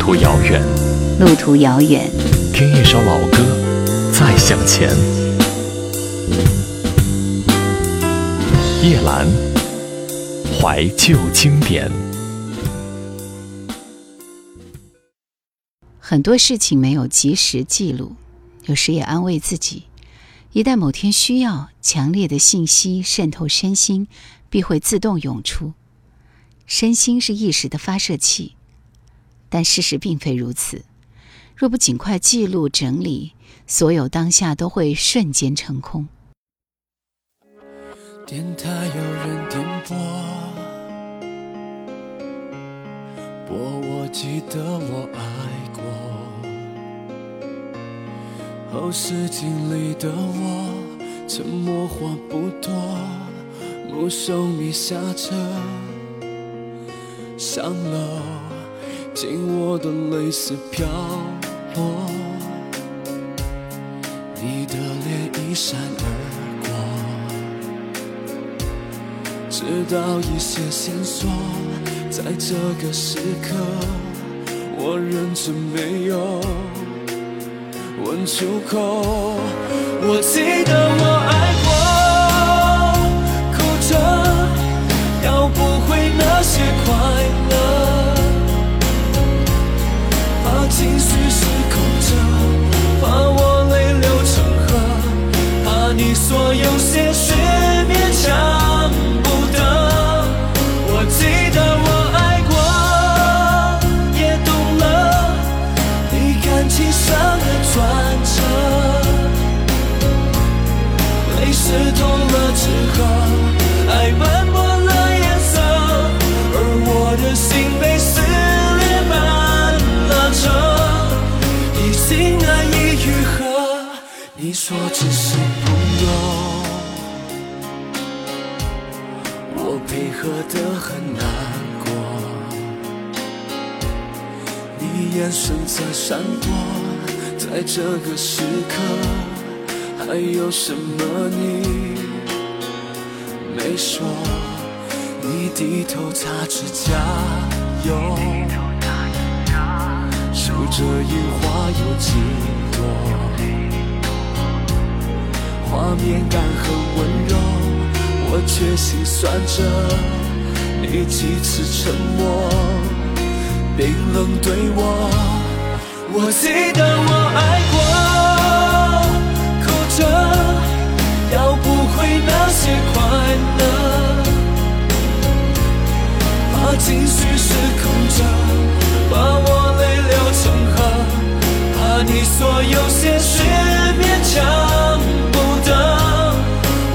途遥远，路途遥远，听一首老歌，再向前。夜阑怀旧经典。很多事情没有及时记录，有时也安慰自己：一旦某天需要，强烈的信息渗透身心，必会自动涌出。身心是意识的发射器，但事实并非如此。若不尽快记录整理，所有当下都会瞬间成空。电台有人点播，播我记得我爱过。后视镜里的我，沉默话不多，目送你下车。上楼，紧握的泪丝飘落，你的脸一闪而过，直到一些线索，在这个时刻，我忍着没有问出口。我记得你说只是朋友。我配合得很难过，你眼神在闪躲，在这个时刻，还有什么你没说？你低头擦指甲油，数着樱花有几朵，画面感很温柔。我却心酸着，你几次沉默，冰冷对我。我记得我爱过，哭着要不回那些快乐，怕情绪失控着，把我泪流成河，怕你所有些许勉强不得。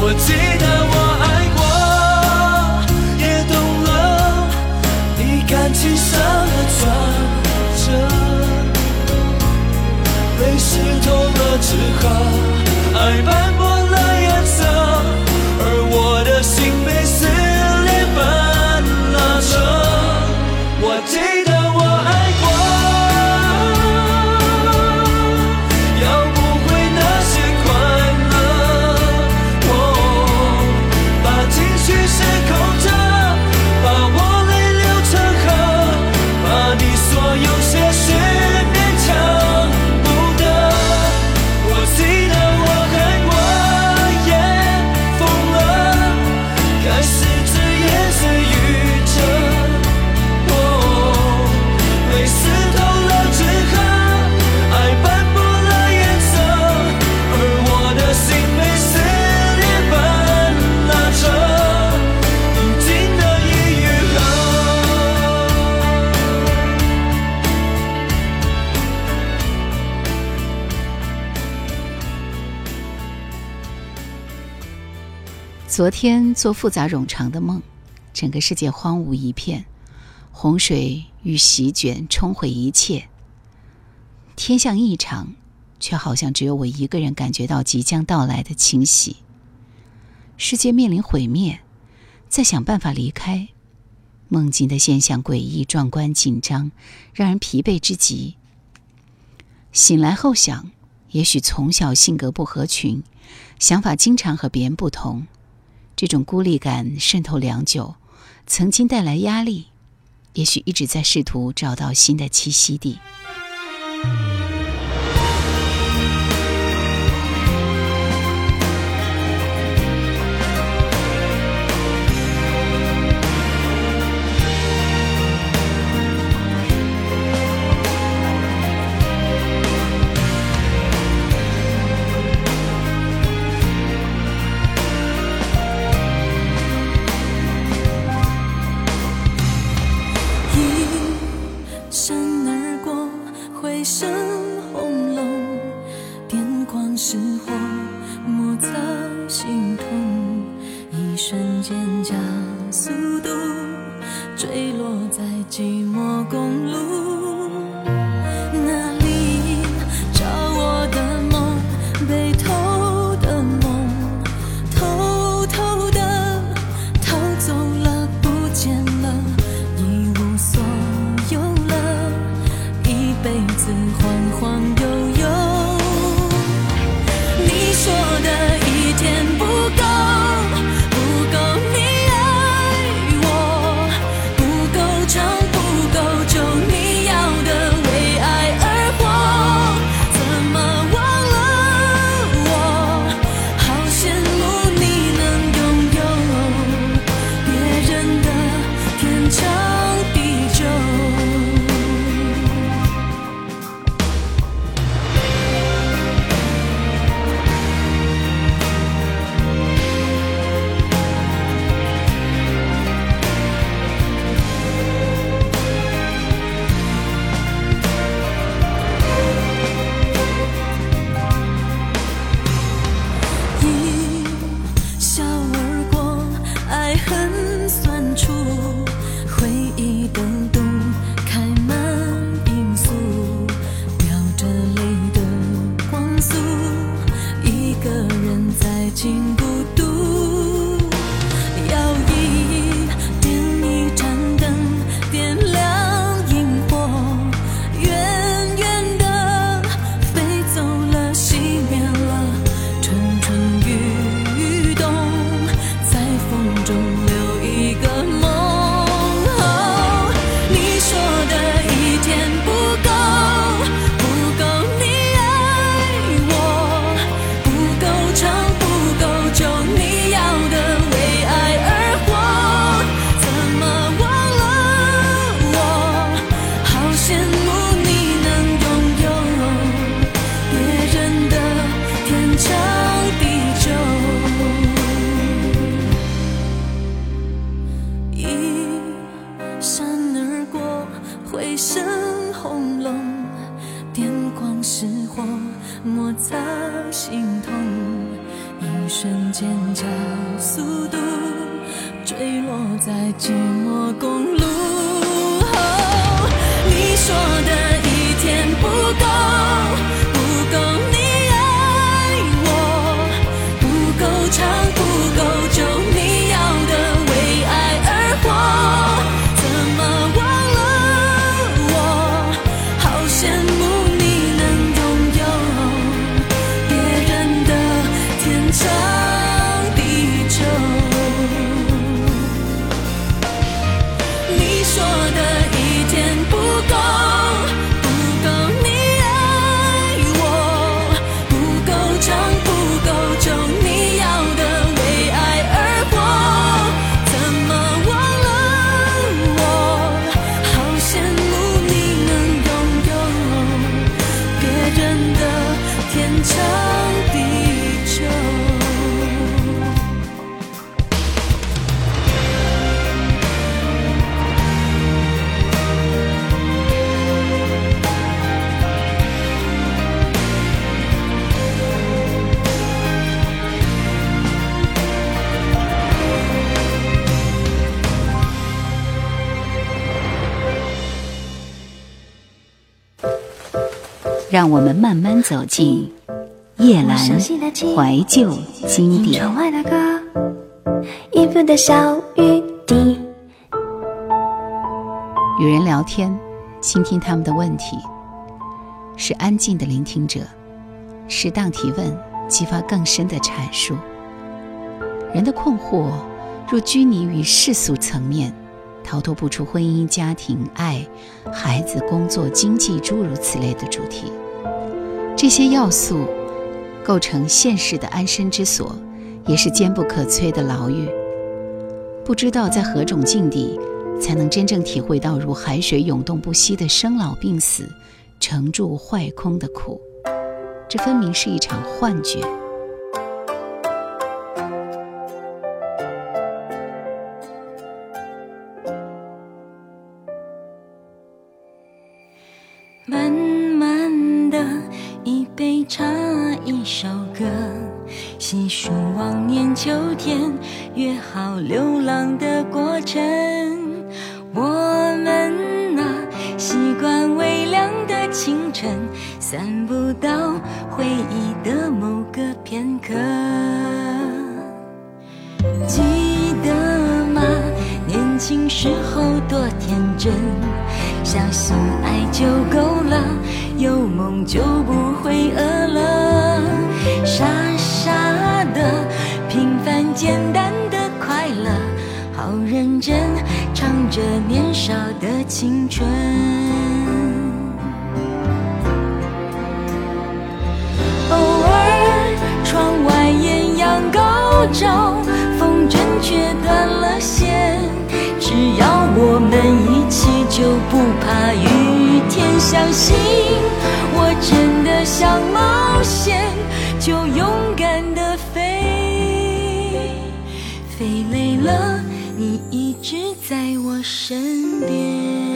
我记得我爱过，也懂了你感情上的转折，泪湿透了纸鹤，爱斑驳昨天做复杂冗长的梦，整个世界荒芜一片，洪水与席卷冲毁一切。天象异常，却好像只有我一个人感觉到即将到来的侵袭。世界面临毁灭，在想办法离开。梦境的现象诡异、壮观、紧张，让人疲惫之极。醒来后想，也许从小性格不合群，想法经常和别人不同。这种孤立感渗透良久曾经带来压力也许一直在试图找到新的栖息地。瞬间加速度坠落在寂寞公路你说的一天不够。让我们慢慢走进夜阑怀旧经典，与人聊天，倾听他们的问题，是安静的聆听者，适当提问，激发更深的阐述。人的困惑若拘泥于世俗层面。逃脱不出婚姻、家庭、爱、孩子、工作、经济诸如此类的主题。这些要素构成现实的安身之所，也是坚不可摧的牢狱。不知道在何种境地，才能真正体会到如海水涌动不息的生老病死、成住坏空的苦。这分明是一场幻觉。首歌，细数往年秋天，约好流浪的过程。我们啊，习惯微凉的清晨，散步到回忆的某个片刻。记得吗？年轻时候多天真，相信爱就够了，有梦就不会饿好认真唱着年少的青春。偶尔，窗外艳阳高照，风筝却断了线。只要我们一起，就不怕雨天。相信我真的想冒险，就勇敢一直在我身边。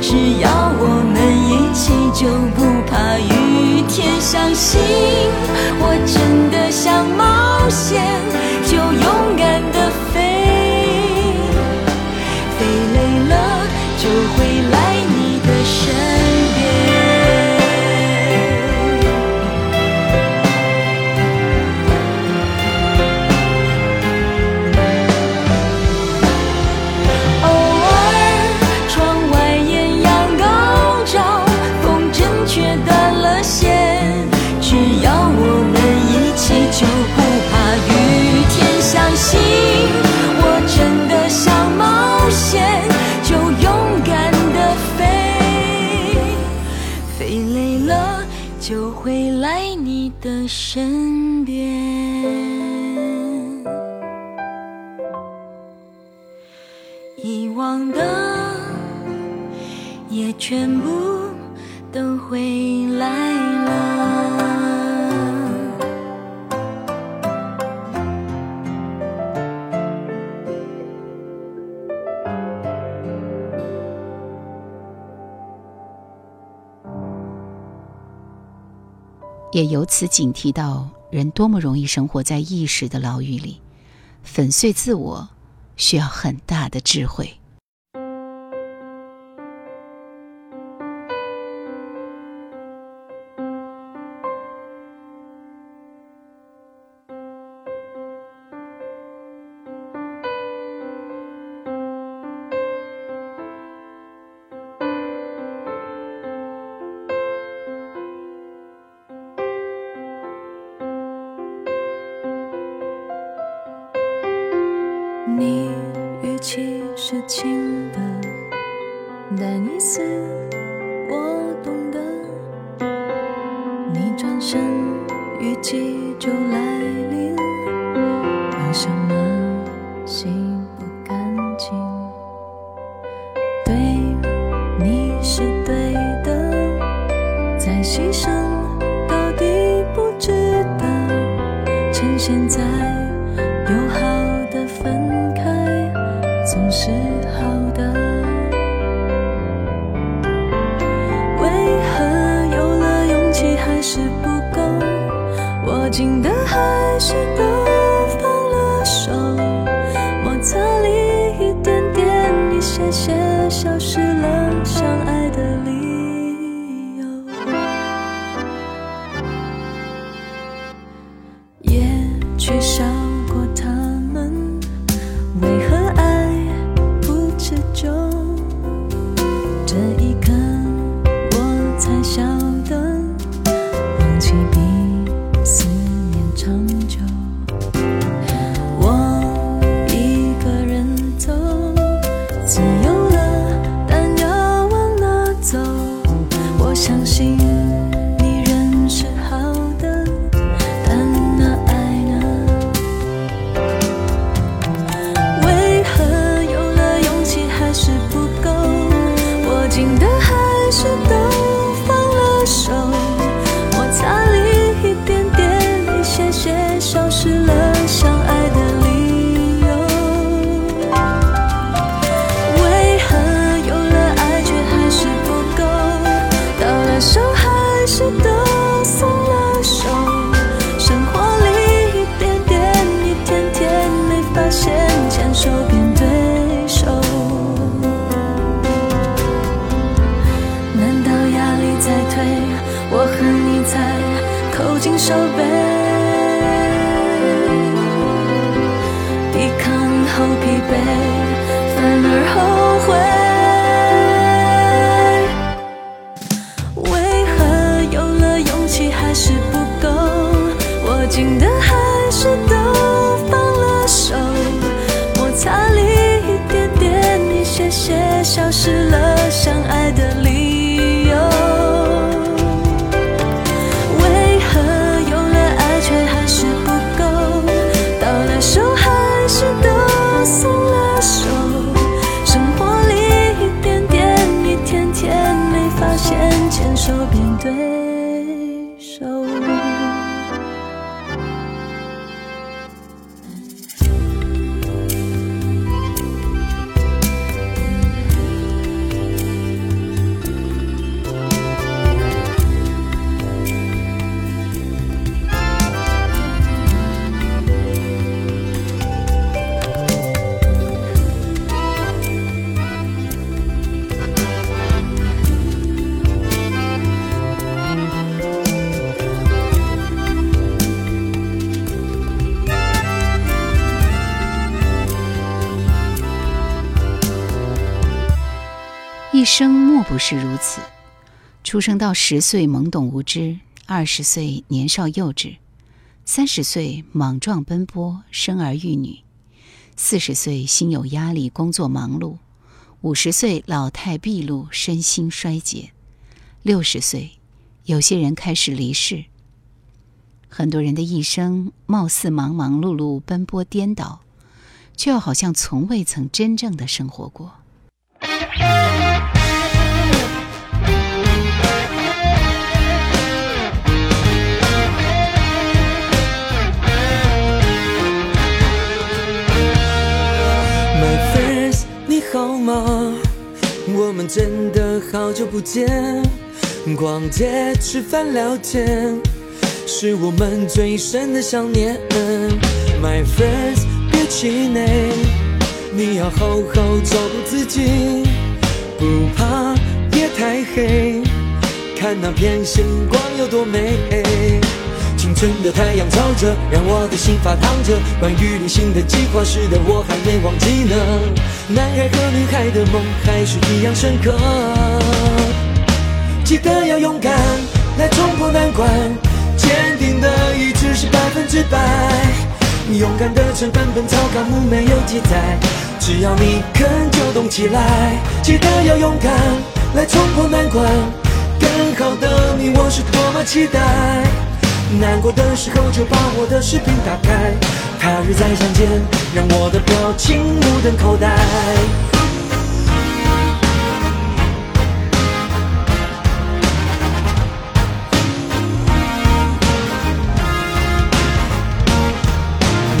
只要我们一起，就不怕雨天。相信我真的想冒险，也全部都回来了。也由此警惕到人多么容易生活在意识的牢狱里，粉碎自我需要很大的智慧。气是轻的，但意思我懂得。你转身，雨季就来临，有什么洗不干净？对，你是对的，再牺牲到底不值得。趁现在。不是如此。出生到十岁懵懂无知，二十岁年少幼稚，三十岁莽撞奔波，生儿育女，四十岁心有压力，工作忙碌，五十岁老态毕露，身心衰竭，六十岁，有些人开始离世。很多人的一生貌似忙忙碌碌、奔波颠倒，却又好像从未曾真正的生活过。好吗？我们真的好久不见，逛街、吃饭、聊天，是我们最深的想念。My friends，别气馁，你要好好照顾自己，不怕夜太黑，看那片星光有多美。青春的太阳照着，让我的心发烫着。关于旅行的计划，是的我还没忘记呢。男孩和女孩的梦还是一样深刻。记得要勇敢来冲破难关，坚定的意志是百分之百。勇敢的成分本草纲目没有记载，只要你肯就动起来。记得要勇敢来冲破难关，更好的你我是多么期待。难过的时候就把我的视频打开，他日再相见，让我的表情目瞪口呆。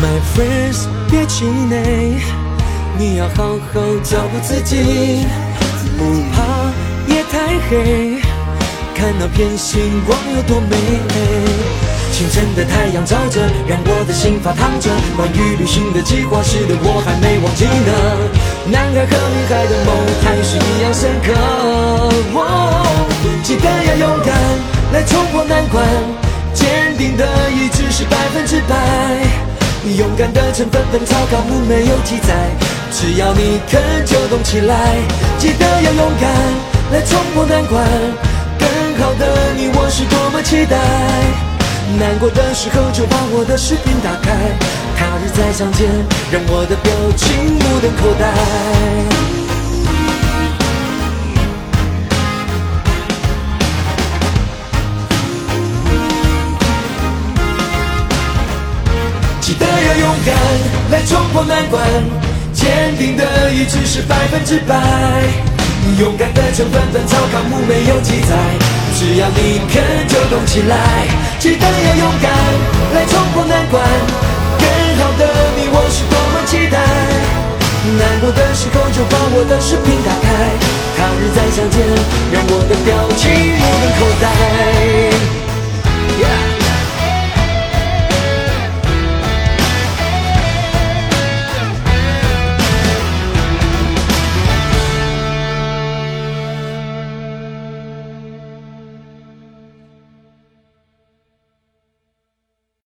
My friends，别气馁，你要好好照顾自己，不怕夜太黑，看那片星光有多美。清晨的太阳照着，让我的心发烫着。关于旅行的计划，是的我还没忘记呢。男孩和女孩的梦还是一样深刻。哦，记得要勇敢来冲破难关，坚定的意志是百分之百。勇敢的成分本草纲目没有记载，只要你肯就动起来。记得要勇敢来冲破难关，更好的你我是多么期待。难过的时候就把我的视频打开，他日再相见，让我的表情目瞪口呆。记得要勇敢来冲破难关，坚定的意志是百分之百。勇敢的成分本草纲目没有记载，只要你肯就动起来，记得要勇敢来冲破难关。更好的你我是多么期待，难过的时候就把我的视频打开，他日再相见，让我的表情目瞪口呆。yeah。